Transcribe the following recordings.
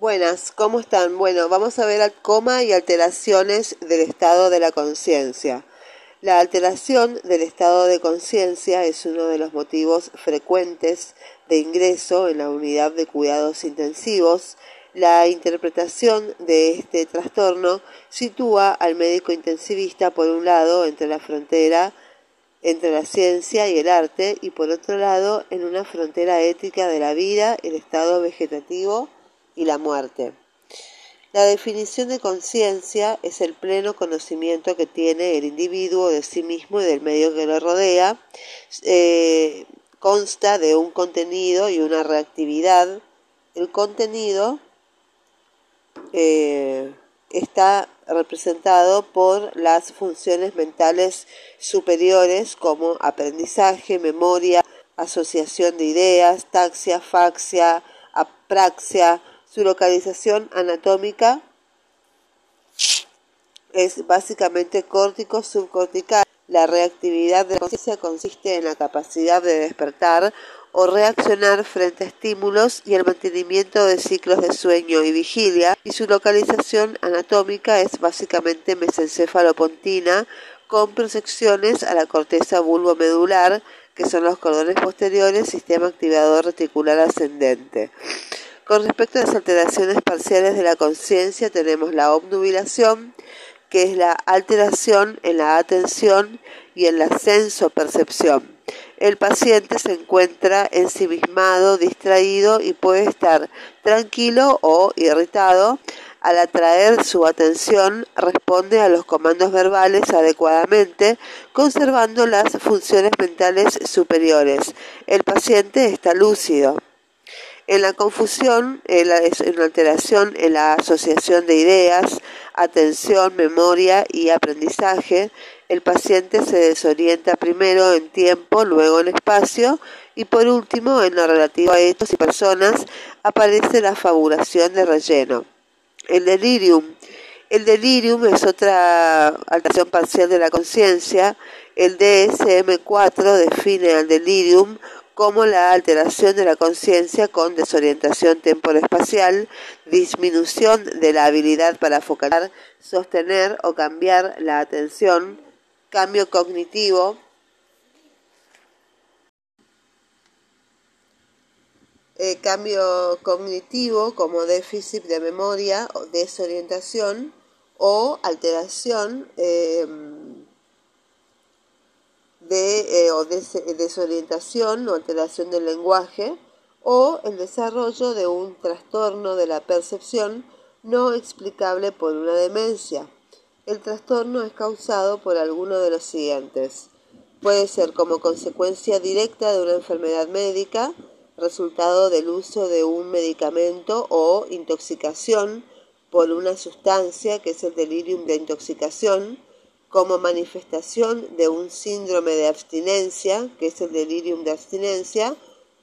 Buenas, ¿cómo están? Bueno, vamos a ver al coma y alteraciones del estado de la conciencia. La alteración del estado de conciencia es uno de los motivos frecuentes de ingreso en la unidad de cuidados intensivos. La interpretación de este trastorno sitúa al médico intensivista por un lado entre la frontera entre la ciencia y el arte y por otro lado en una frontera ética de la vida, el estado vegetativo y la muerte. La definición de conciencia es el pleno conocimiento que tiene el individuo de sí mismo y del medio que lo rodea. Eh, consta de un contenido y una reactividad. El contenido eh, está representado por las funciones mentales superiores como aprendizaje, memoria, asociación de ideas, taxia, faxia, apraxia, su localización anatómica es básicamente córtico subcortical. La reactividad de la conciencia consiste en la capacidad de despertar o reaccionar frente a estímulos y el mantenimiento de ciclos de sueño y vigilia y su localización anatómica es básicamente mesencéfalo-pontina con proyecciones a la corteza bulbo-medular que son los cordones posteriores sistema activador reticular ascendente. Con respecto a las alteraciones parciales de la conciencia, tenemos la obnubilación, que es la alteración en la atención y en la senso-percepción. El paciente se encuentra ensimismado, distraído y puede estar tranquilo o irritado. Al atraer su atención, responde a los comandos verbales adecuadamente, conservando las funciones mentales superiores. El paciente está lúcido. En la confusión es una alteración en la asociación de ideas, atención, memoria y aprendizaje. El paciente se desorienta primero en tiempo, luego en espacio y por último en lo relativo a hechos y personas aparece la fabulación de relleno. El delirium. El delirium es otra alteración parcial de la conciencia. El DSM-4 define al delirium como la alteración de la conciencia con desorientación temporoespacial, disminución de la habilidad para focalizar, sostener o cambiar la atención, cambio cognitivo, eh, cambio cognitivo como déficit de memoria o desorientación o alteración eh, de, eh, o desorientación o alteración del lenguaje o el desarrollo de un trastorno de la percepción no explicable por una demencia. El trastorno es causado por alguno de los siguientes. Puede ser como consecuencia directa de una enfermedad médica, resultado del uso de un medicamento o intoxicación por una sustancia que es el delirium de intoxicación, como manifestación de un síndrome de abstinencia, que es el delirium de abstinencia,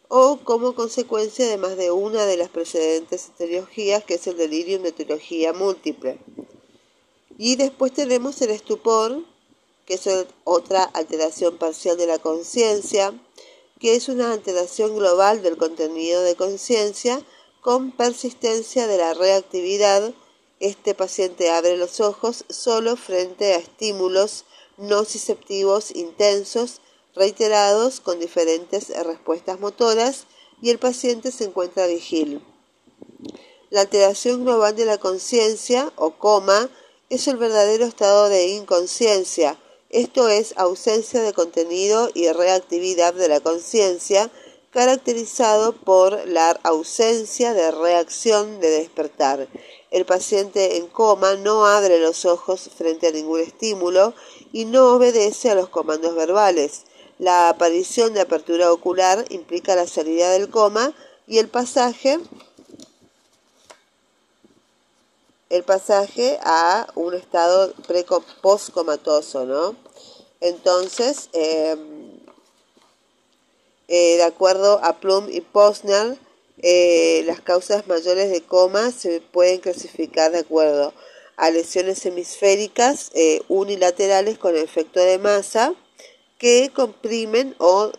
o como consecuencia de más de una de las precedentes etiologías, que es el delirium de etiología múltiple. Y después tenemos el estupor, que es otra alteración parcial de la conciencia, que es una alteración global del contenido de conciencia con persistencia de la reactividad este paciente abre los ojos solo frente a estímulos nociceptivos intensos, reiterados con diferentes respuestas motoras y el paciente se encuentra vigil. La alteración global de la conciencia o coma es el verdadero estado de inconsciencia, esto es ausencia de contenido y reactividad de la conciencia, caracterizado por la ausencia de reacción de despertar. El paciente en coma no abre los ojos frente a ningún estímulo y no obedece a los comandos verbales. La aparición de apertura ocular implica la salida del coma y el pasaje el pasaje a un estado postcomatoso, ¿no? Entonces, em, eh, de acuerdo a Plum y Posner, eh, las causas mayores de coma se pueden clasificar de acuerdo a lesiones hemisféricas eh, unilaterales con efecto de masa que comprimen o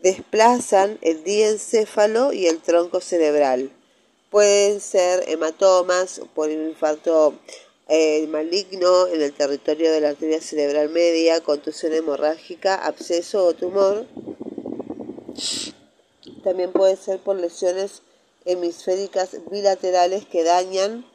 desplazan el diencéfalo y el tronco cerebral. Pueden ser hematomas por un infarto eh, maligno en el territorio de la arteria cerebral media, contusión hemorrágica, absceso o tumor. También puede ser por lesiones hemisféricas bilaterales que dañan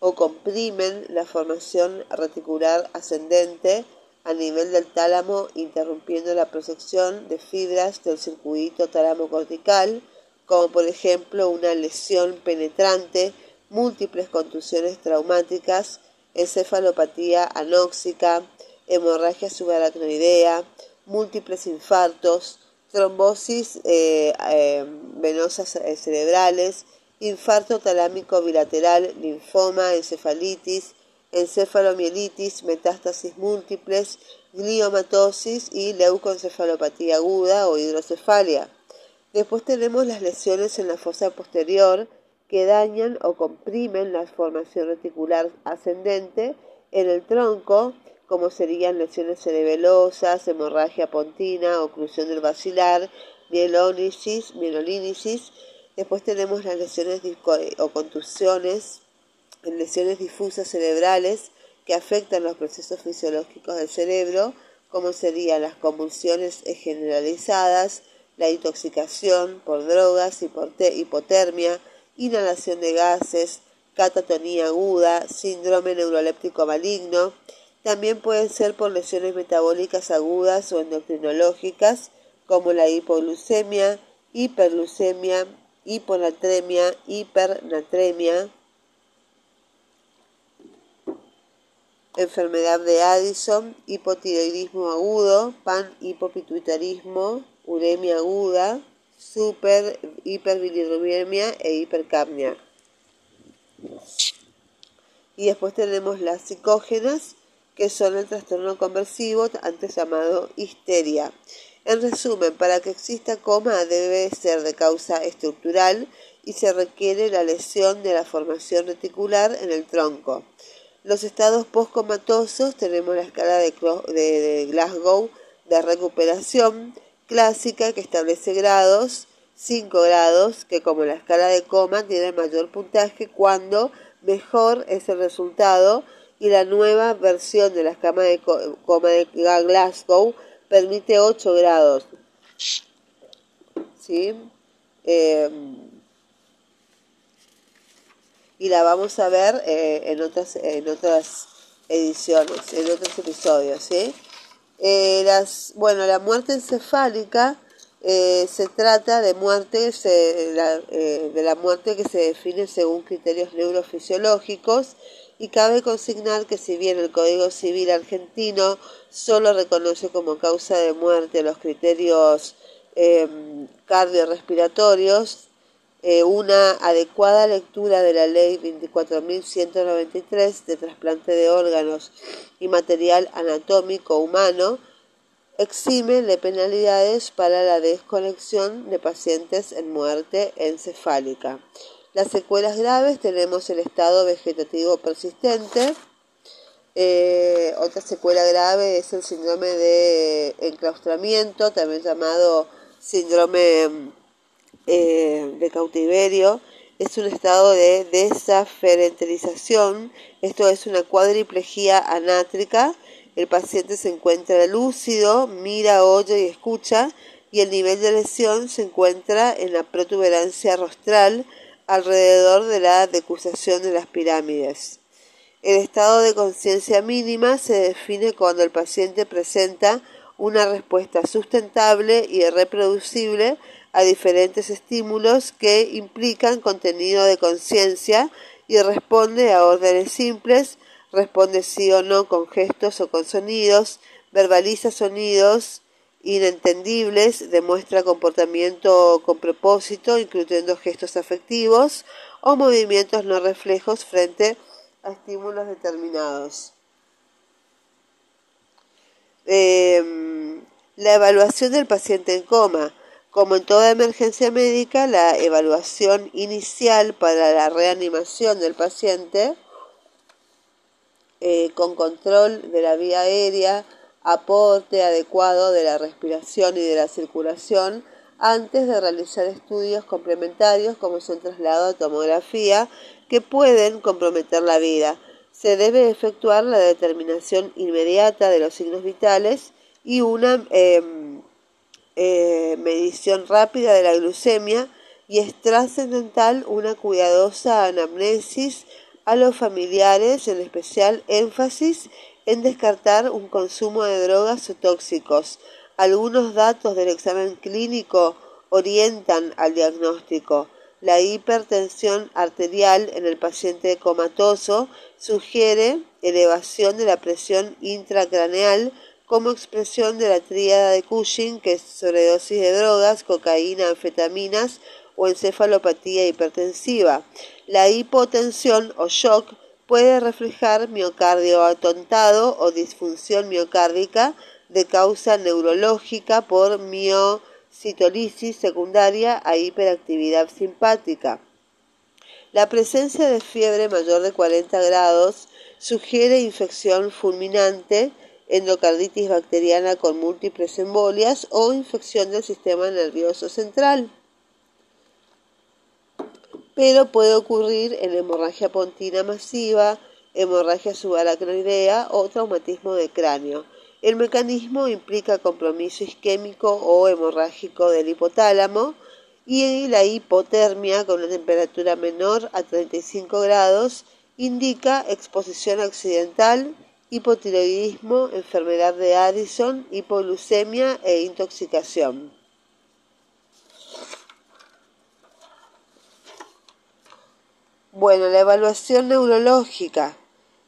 o comprimen la formación reticular ascendente a nivel del tálamo, interrumpiendo la proyección de fibras del circuito tálamo cortical como por ejemplo una lesión penetrante, múltiples contusiones traumáticas, encefalopatía anóxica, hemorragia subaracnoidea, múltiples infartos, trombosis eh, eh, venosas eh, cerebrales, infarto talámico bilateral, linfoma, encefalitis, encefalomielitis, metástasis múltiples, gliomatosis y leucoencefalopatía aguda o hidrocefalia. Después tenemos las lesiones en la fosa posterior que dañan o comprimen la formación reticular ascendente en el tronco, como serían lesiones cerebelosas, hemorragia pontina, oclusión del vacilar, mielólisis, mielolínisis. Después tenemos las lesiones o contusiones lesiones difusas cerebrales que afectan los procesos fisiológicos del cerebro, como serían las convulsiones generalizadas, la intoxicación por drogas, hipotermia, inhalación de gases, catatonía aguda, síndrome neuroléptico maligno. También pueden ser por lesiones metabólicas agudas o endocrinológicas, como la hipoglucemia, hiperglucemia, hiponatremia, hipernatremia, enfermedad de Addison, hipotiroidismo agudo, pan hipopituitarismo, uremia aguda, super, e hipercapnia. Y después tenemos las psicógenas, que son el trastorno conversivo, antes llamado histeria. En resumen, para que exista coma debe ser de causa estructural y se requiere la lesión de la formación reticular en el tronco. Los estados postcomatosos tenemos la escala de, Glasgow de recuperación, clásica que establece grados, 5 grados, que como la escala de coma tiene mayor puntaje cuando mejor es el resultado y la nueva versión de la escala de de Glasgow permite 8 grados. ¿Sí? Em, y la vamos a ver eh, en, otras, en otras ediciones, en otros episodios, ¿sí? Eh, las, bueno, la muerte encefálica eh, se trata de muerte, eh, de la muerte que se define según criterios neurofisiológicos y cabe consignar que si bien el Código Civil argentino solo reconoce como causa de muerte los criterios cardiorrespiratorios, una adecuada lectura de la ley 24.193 de trasplante de órganos y material anatómico humano exime de penalidades para la desconexión de pacientes en muerte encefálica. Las secuelas graves tenemos el estado vegetativo persistente. Eh, otra secuela grave es el síndrome de enclaustramiento, también llamado síndrome eh, de cautiverio es un estado de desaferentilización, esto es una cuadriplegia anátrica. El paciente se encuentra lúcido, mira, oye y escucha, y el nivel de lesión se encuentra en la protuberancia rostral alrededor de la decusación de las pirámides. El estado de conciencia mínima se define cuando el paciente presenta una respuesta sustentable y reproducible a diferentes estímulos que implican contenido de conciencia y responde a órdenes simples, responde sí o no con gestos o con sonidos, verbaliza sonidos inentendibles, demuestra comportamiento con propósito, incluyendo gestos afectivos o movimientos no reflejos frente a estímulos determinados. Em, la evaluación del paciente en coma como en toda emergencia médica, la evaluación inicial para la reanimación del paciente eh, con control de la vía aérea, aporte adecuado de la respiración y de la circulación antes de realizar estudios complementarios como son traslado a tomografía que pueden comprometer la vida. Se debe efectuar la determinación inmediata de los signos vitales y una em, eh, medición rápida de la glucemia y es trascendental una cuidadosa anamnesis a los familiares, en especial énfasis en descartar un consumo de drogas o tóxicos. Algunos datos del examen clínico orientan al diagnóstico. La hipertensión arterial en el paciente comatoso sugiere elevación de la presión intracraneal como expresión de la tríada de Cushing, que es sobredosis de drogas, cocaína, anfetaminas o encefalopatía hipertensiva. La hipotensión o shock puede reflejar miocardio atontado o disfunción miocárdica de causa neurológica por miocitolisis secundaria a hiperactividad simpática. La presencia de fiebre mayor de 40 grados sugiere infección fulminante, endocarditis bacteriana con múltiples embolias o infección del sistema nervioso central pero puede ocurrir en hemorragia pontina masiva, hemorragia subaracnoidea o traumatismo de cráneo. El mecanismo implica compromiso isquémico o hemorrágico del hipotálamo y la hipotermia con una temperatura menor a 35 grados indica exposición accidental, hipotiroidismo, enfermedad de Addison, hipoglucemia e intoxicación. Bueno, la evaluación neurológica.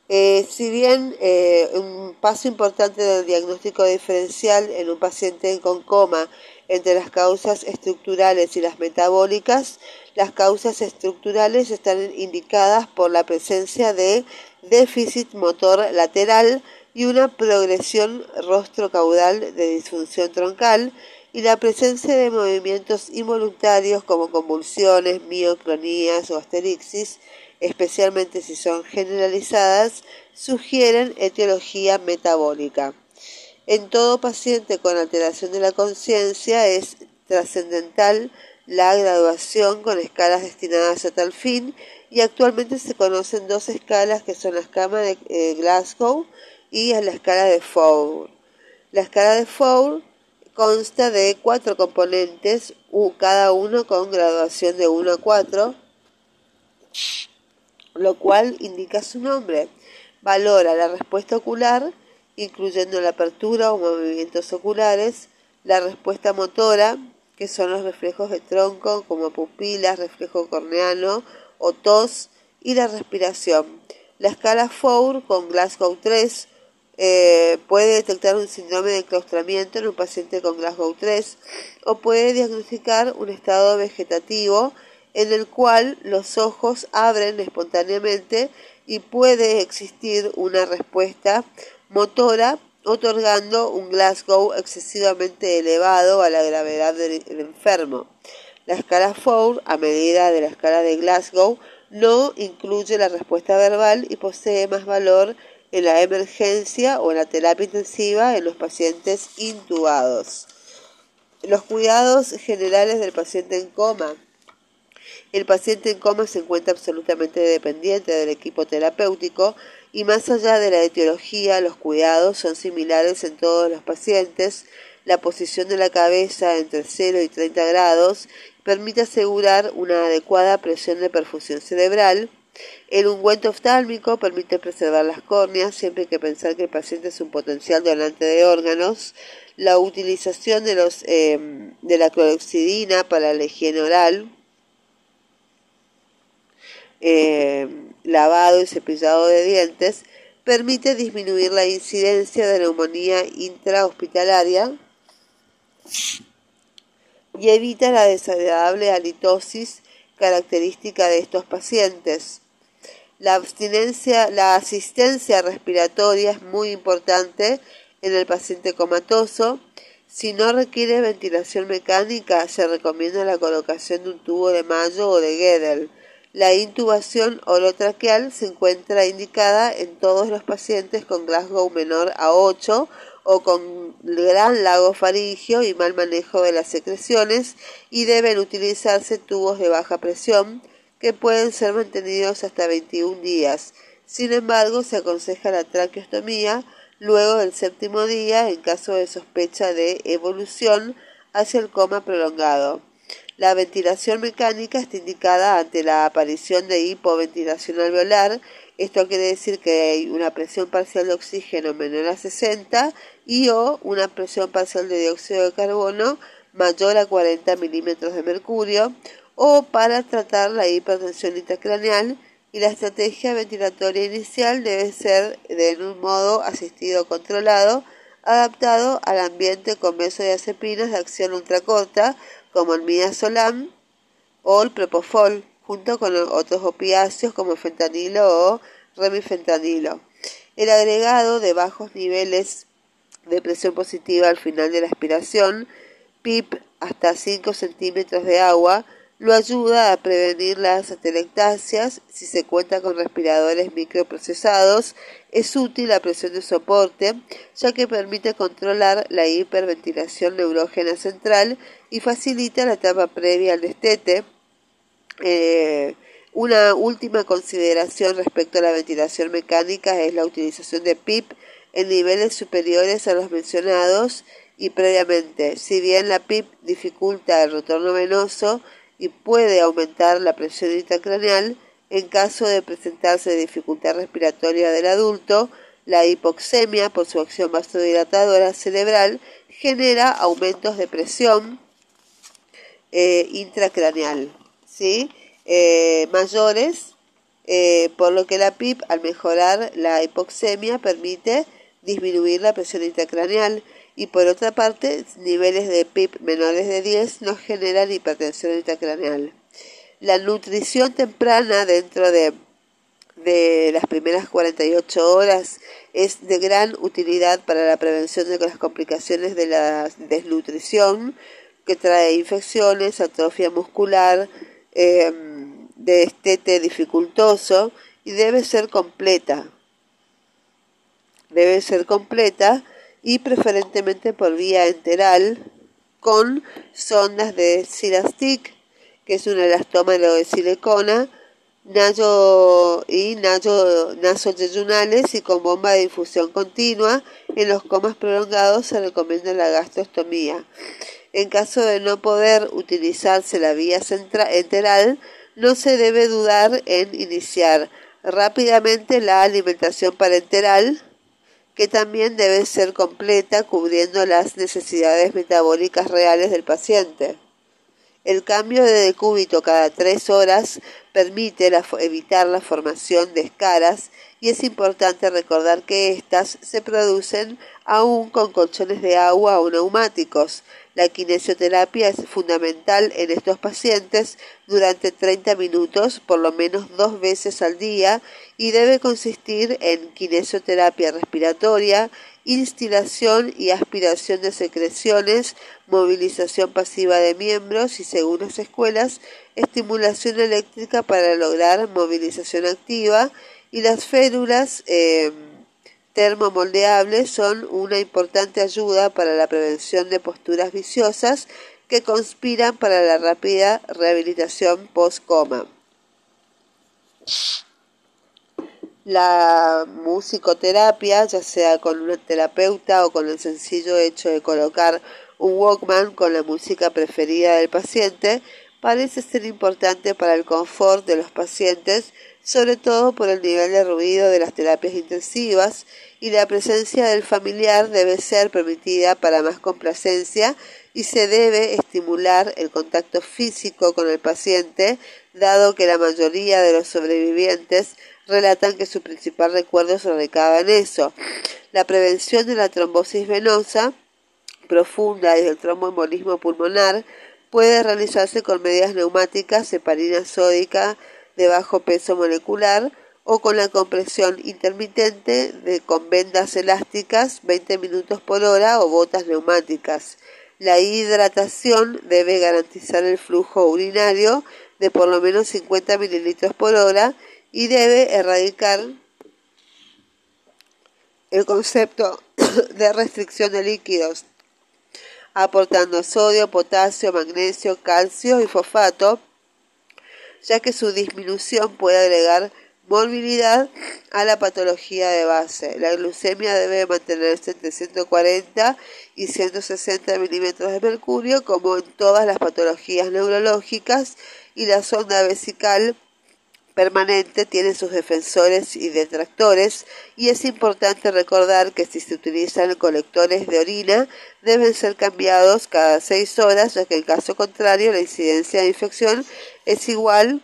Eh, si bien eh, un paso importante del diagnóstico diferencial en un paciente con coma entre las causas estructurales y las metabólicas, las causas estructurales están indicadas por la presencia de déficit motor lateral y una progresión rostro-caudal de disfunción troncal y la presencia de movimientos involuntarios como convulsiones, mioclonías o asterixis, especialmente si son generalizadas, sugieren etiología metabólica. En todo paciente con alteración de la conciencia es trascendental la graduación con escalas destinadas a tal fin y actualmente se conocen dos escalas que son la escala de eh, Glasgow y la escala de Fowler. La escala de Fowler consta de cuatro componentes, cada uno con graduación de 1 a 4, lo cual indica su nombre. Valora la respuesta ocular, incluyendo la apertura o movimientos oculares, la respuesta motora, que son los reflejos de tronco como pupilas, reflejo corneano o tos, y la respiración. La escala Four con Glasgow 3 eh, puede detectar un síndrome de enclaustramiento en un paciente con Glasgow 3 o puede diagnosticar un estado vegetativo en el cual los ojos abren espontáneamente y puede existir una respuesta motora otorgando un Glasgow excesivamente elevado a la gravedad del enfermo. La escala Four, a medida de la escala de Glasgow, no incluye la respuesta verbal y posee más valor en la emergencia o en la terapia intensiva en los pacientes intubados. Los cuidados generales del paciente en coma. El paciente en coma se encuentra absolutamente dependiente del equipo terapéutico y más allá de la etiología, los cuidados son similares en todos los pacientes. La posición de la cabeza entre 0 y 30 grados permite asegurar una adecuada presión de perfusión cerebral el ungüento oftálmico permite preservar las córneas, siempre hay que pensar que el paciente es un potencial donante de órganos. La utilización de, em, la cloroxidina para la higiene oral, em, lavado y cepillado de dientes, permite disminuir la incidencia de neumonía intrahospitalaria y evita la desagradable halitosis característica de estos pacientes. La asistencia respiratoria es muy importante en el paciente comatoso. Si no requiere ventilación mecánica, se recomienda la colocación de un tubo de Mayo o de Gedel. La intubación orotraqueal se encuentra indicada en todos los pacientes con Glasgow menor a 8 o con gran lago faringio y mal manejo de las secreciones y deben utilizarse tubos de baja presión que pueden ser mantenidos hasta 21 días. Sin embargo, se aconseja la traqueostomía luego del séptimo día en caso de sospecha de evolución hacia el coma prolongado. La ventilación mecánica está indicada ante la aparición de hipoventilación alveolar. Esto quiere decir que hay una presión parcial de oxígeno menor a 60 y o una presión parcial de dióxido de carbono mayor a 40 milímetros de mercurio o para tratar la hipertensión intracraneal y la estrategia ventilatoria inicial debe ser de un modo asistido controlado adaptado al ambiente con benzodiazepinas de acción ultracorta como el midazolam o el propofol, junto con otros opiáceos como fentanilo o remifentanilo. El agregado de bajos niveles de presión positiva al final de la aspiración, PIP hasta 5 centímetros de agua, lo ayuda a prevenir las atelectasias. Si se cuenta con respiradores microprocesados, es útil la presión de soporte, ya que permite controlar la hiperventilación neurógena central y facilita la etapa previa al destete. Eh, una última consideración respecto a la ventilación mecánica es la utilización de PIP en niveles superiores a los mencionados y previamente. Si bien la PIP dificulta el retorno venoso y puede aumentar la presión intracraneal, en caso de presentarse dificultad respiratoria del adulto, la hipoxemia, por su acción vasodilatadora cerebral, genera aumentos de presión eh, intracraneal, ¿sí? Eh, mayores, eh, por lo que la PIP, al mejorar la hipoxemia, permite disminuir la presión intracraneal y por otra parte, niveles de PIP menores de 10 no generan hipertensión intracraneal. La nutrición temprana dentro de, de las primeras 48 horas es de gran utilidad para la prevención de las complicaciones de la desnutrición, que trae infecciones, atrofia muscular, eh, de estete dificultoso y debe ser completa. Debe ser completa y preferentemente por vía enteral con sondas de Silastic, que es un elastómero de silicona, nayo y nayo nasoyeyunales y con bomba de infusión continua. En los comas prolongados se recomienda la gastrostomía. En caso de no poder utilizarse la vía enteral, no se debe dudar en iniciar rápidamente la alimentación parenteral, que también debe ser completa cubriendo las necesidades metabólicas reales del paciente. El cambio de decúbito cada tres horas permite evitar la formación de escaras y es importante recordar que éstas se producen aún con colchones de agua o neumáticos. La kinesioterapia es fundamental en estos pacientes durante 30 minutos, por lo menos dos veces al día, y debe consistir en kinesioterapia respiratoria, instilación y aspiración de secreciones, movilización pasiva de miembros y, según las escuelas, estimulación eléctrica para lograr movilización activa y las férulas eh, termomoldeables son una importante ayuda para la prevención de posturas viciosas que conspiran para la rápida rehabilitación post-coma. La musicoterapia, ya sea con un terapeuta o con el sencillo hecho de colocar un Walkman con la música preferida del paciente, parece ser importante para el confort de los pacientes sobre todo por el nivel de ruido de las terapias intensivas y la presencia del familiar debe ser permitida para más complacencia y se debe estimular el contacto físico con el paciente, dado que la mayoría de los sobrevivientes relatan que su principal recuerdo se recaba en eso. La prevención de la trombosis venosa profunda y del tromboembolismo pulmonar puede realizarse con medidas neumáticas, heparina sódica, de bajo peso molecular o con la compresión intermitente de, con vendas elásticas 20 minutos por hora o botas neumáticas. La hidratación debe garantizar el flujo urinario de por lo menos 50 mililitros por hora y debe erradicar el concepto de restricción de líquidos, aportando sodio, potasio, magnesio, calcio y fosfato, ya que su disminución puede agregar morbilidad a la patología de base. La glucemia debe mantenerse entre 140 y 160 milímetros de mercurio, como en todas las patologías neurológicas, y la sonda vesical permanente tiene sus defensores y detractores y es importante recordar que si se utilizan colectores de orina deben ser cambiados cada seis horas ya que en caso contrario la incidencia de infección es igual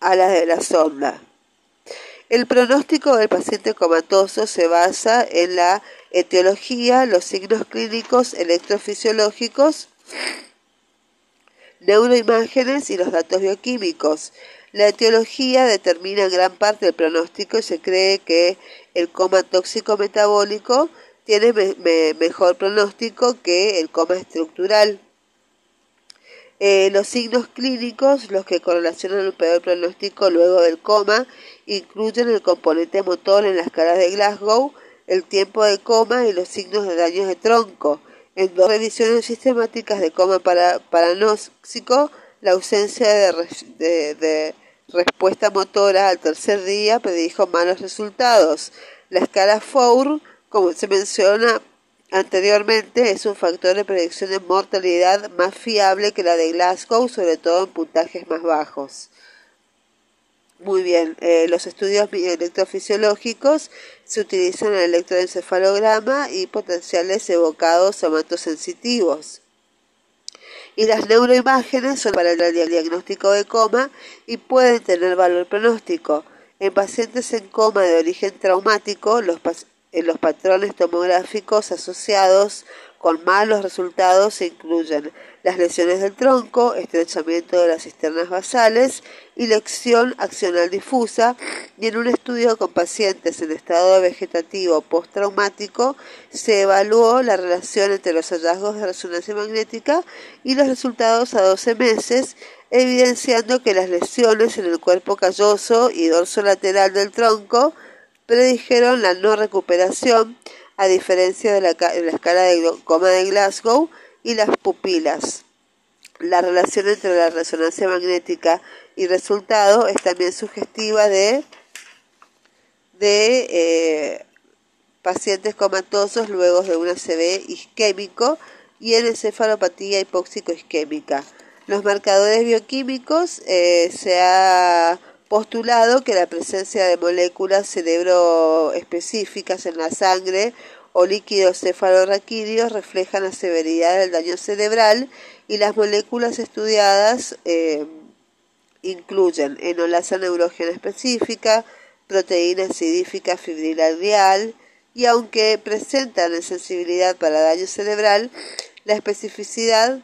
a la de la sonda. El pronóstico del paciente comatoso se basa en la etiología, los signos clínicos electrofisiológicos, neuroimágenes y los datos bioquímicos. La etiología determina gran parte del pronóstico y se cree que el coma tóxico metabólico tiene mejor pronóstico que el coma estructural. Eh, los signos clínicos, los que correlacionan el peor pronóstico luego del coma, incluyen el componente motor en las caras de Glasgow, el tiempo de coma y los signos de daños de tronco. En dos revisiones sistemáticas de coma para, paranóxico, la ausencia de respuesta motora al tercer día predijo malos resultados. La escala Four, como se menciona anteriormente, es un factor de predicción de mortalidad más fiable que la de Glasgow, sobre todo en puntajes más bajos. Muy bien, eh, los estudios electrofisiológicos se utilizan en el electroencefalograma y potenciales evocados somatosensitivos y las neuroimágenes son para el diagnóstico de coma y pueden tener valor pronóstico. En pacientes en coma de origen traumático, los, los patrones tomográficos asociados con malos resultados se incluyen las lesiones del tronco, estrechamiento de las cisternas basales y lección accional difusa, y en un estudio con pacientes en estado vegetativo postraumático se evaluó la relación entre los hallazgos de resonancia magnética y los resultados a 12 meses, evidenciando que las lesiones en el cuerpo calloso y dorso lateral del tronco predijeron la no recuperación, a diferencia de la, escala de coma de Glasgow y las pupilas. La relación entre la resonancia magnética y resultado es también sugestiva de, de eh, pacientes comatosos luego de un ACV isquémico y en encefalopatía hipóxico isquémica. Los marcadores bioquímicos eh, se ha postulado que la presencia de moléculas cerebroespecíficas en la sangre o líquidos cefalorraquídeos reflejan la severidad del daño cerebral y las moléculas estudiadas eh, incluyen enolasa neurógena específica, proteína acidífica fibrilar y aunque presentan sensibilidad para daño cerebral, la especificidad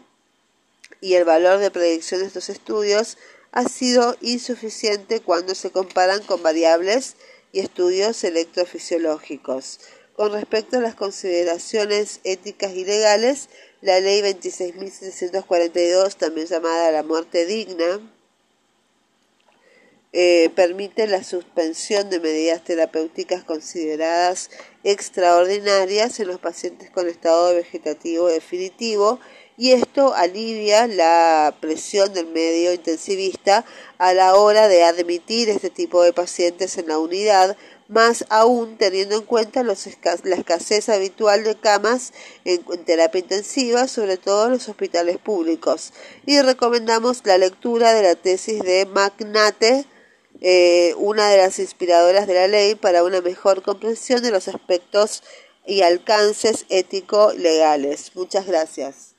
y el valor de predicción de estos estudios ha sido insuficiente cuando se comparan con variables y estudios electrofisiológicos. Con respecto a las consideraciones éticas y legales, la ley 26.742, también llamada la muerte digna, eh, permite la suspensión de medidas terapéuticas consideradas extraordinarias en los pacientes con estado vegetativo definitivo y esto alivia la presión del medio intensivista a la hora de admitir este tipo de pacientes en la unidad, más aún teniendo en cuenta la escasez habitual de camas en, terapia intensiva, sobre todo en los hospitales públicos. Y recomendamos la lectura de la tesis de Magnate, eh, una de las inspiradoras de la ley, para una mejor comprensión de los aspectos y alcances ético-legales. Muchas gracias.